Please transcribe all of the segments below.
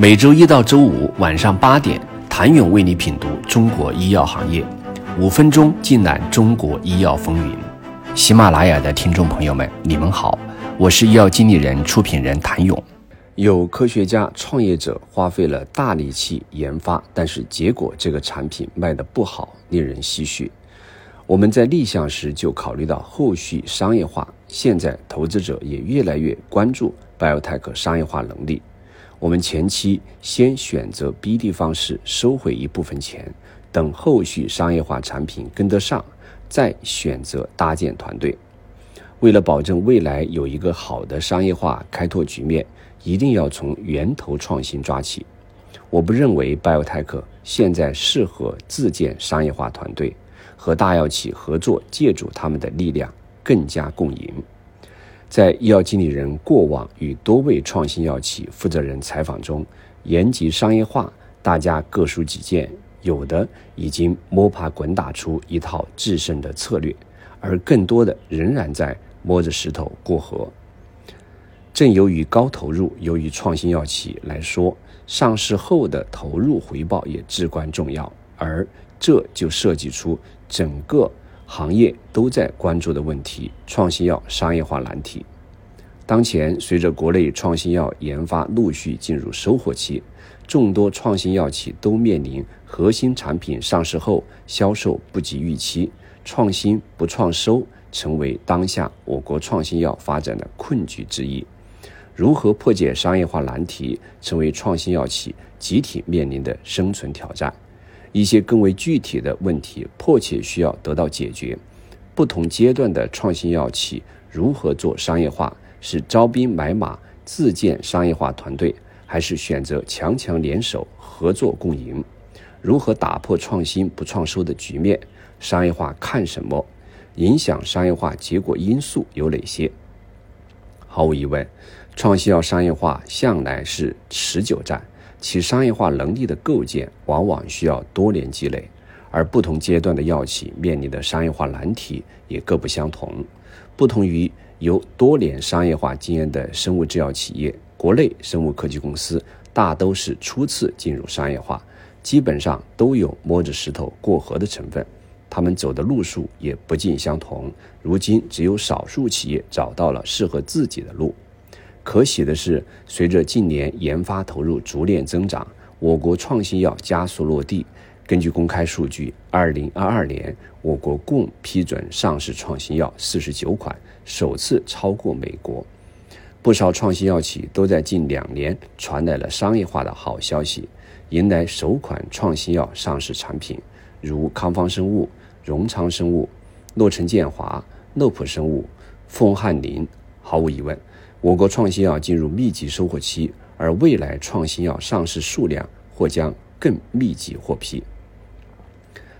每周一到周五晚上八点，谭勇为你品读中国医药行业，五分钟尽览中国医药风云。喜马拉雅的听众朋友们，你们好，我是医药经理人、出品人谭勇。有科学家、创业者花费了大力气研发，但是结果这个产品卖得不好，令人唏嘘。我们在立项时就考虑到后续商业化，现在投资者也越来越关注 BioTech 商业化能力。我们前期先选择 BD 方式收回一部分钱，等后续商业化产品跟得上，再选择搭建团队。为了保证未来有一个好的商业化开拓局面，一定要从源头创新抓起。我不认为 BioTech 现在适合自建商业化团队。和大药企合作，借助他们的力量，更加共赢。在医药经理人过往与多位创新药企负责人采访中，言及商业化，大家各抒己见，有的已经摸爬滚打出一套制胜的策略，而更多的仍然在摸着石头过河。正由于高投入，由于创新药企来说，上市后的投入回报也至关重要，而这就涉及出。整个行业都在关注的问题：创新药商业化难题。当前，随着国内创新药研发陆续进入收获期，众多创新药企都面临核心产品上市后销售不及预期、创新不创收，成为当下我国创新药发展的困局之一。如何破解商业化难题，成为创新药企集体面临的生存挑战。一些更为具体的问题迫切需要得到解决。不同阶段的创新药企如何做商业化？是招兵买马自建商业化团队，还是选择强强联手合作共赢？如何打破创新不创收的局面？商业化看什么？影响商业化结果因素有哪些？毫无疑问，创新药商业化向来是持久战。其商业化能力的构建往往需要多年积累，而不同阶段的药企面临的商业化难题也各不相同。不同于有多年商业化经验的生物制药企业，国内生物科技公司大都是初次进入商业化，基本上都有摸着石头过河的成分。他们走的路数也不尽相同。如今，只有少数企业找到了适合自己的路。可喜的是，随着近年研发投入逐年增长，我国创新药加速落地。根据公开数据，二零二二年我国共批准上市创新药四十九款，首次超过美国。不少创新药企都在近两年传来了商业化的好消息，迎来首款创新药上市产品，如康方生物、荣昌生物、诺城健华、诺普生物、凤翰林。毫无疑问。我国创新药进入密集收获期，而未来创新药上市数量或将更密集获批。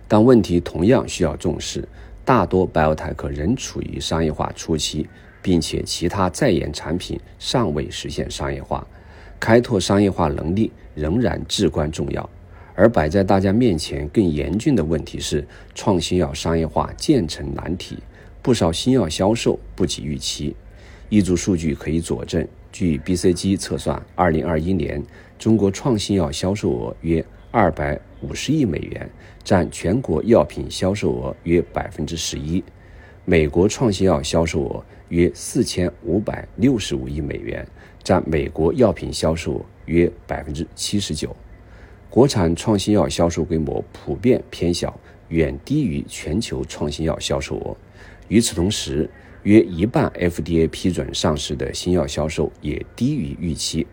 但问题同样需要重视，大多 biotech 仍处于商业化初期，并且其他在研产品尚未实现商业化，开拓商业化能力仍然至关重要。而摆在大家面前更严峻的问题是，创新药商业化渐成难题，不少新药销售不及预期。一组数据可以佐证，据 BCG 测算，二零二一年中国创新药销售额约二百五十亿美元，占全国药品销售额约百分之十一；美国创新药销售额约四千五百六十五亿美元，占美国药品销售额约百分之七十九。国产创新药销售规模普遍偏小，远低于全球创新药销售额。与此同时，约一半 FDA 批准上市的新药销售也低于预期。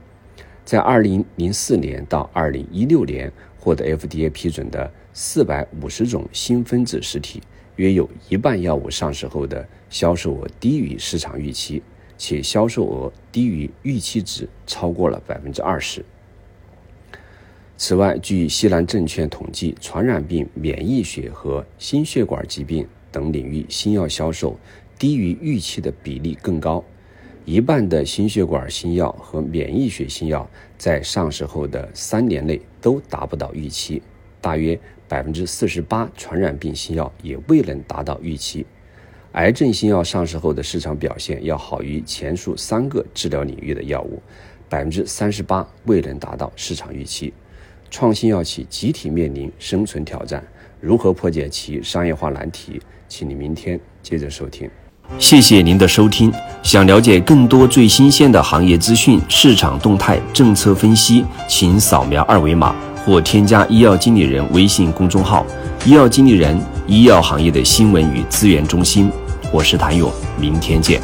在2004年到2016年获得 FDA 批准的450种新分子实体，约有一半药物上市后的销售额低于市场预期，且销售额低于预期值超过了百分之二十。此外，据西南证券统计，传染病、免疫学和心血管疾病等领域新药销售。低于预期的比例更高，一半的心血管新药和免疫学新药在上市后的三年内都达不到预期，大约百分之四十八传染病新药也未能达到预期。癌症新药上市后的市场表现要好于前述三个治疗领域的药物，百分之三十八未能达到市场预期。创新药企集体面临生存挑战，如何破解其商业化难题？请你明天接着收听。谢谢您的收听。想了解更多最新鲜的行业资讯、市场动态、政策分析，请扫描二维码或添加医药经理人微信公众号“医药经理人”医药行业的新闻与资源中心。我是谭勇，明天见。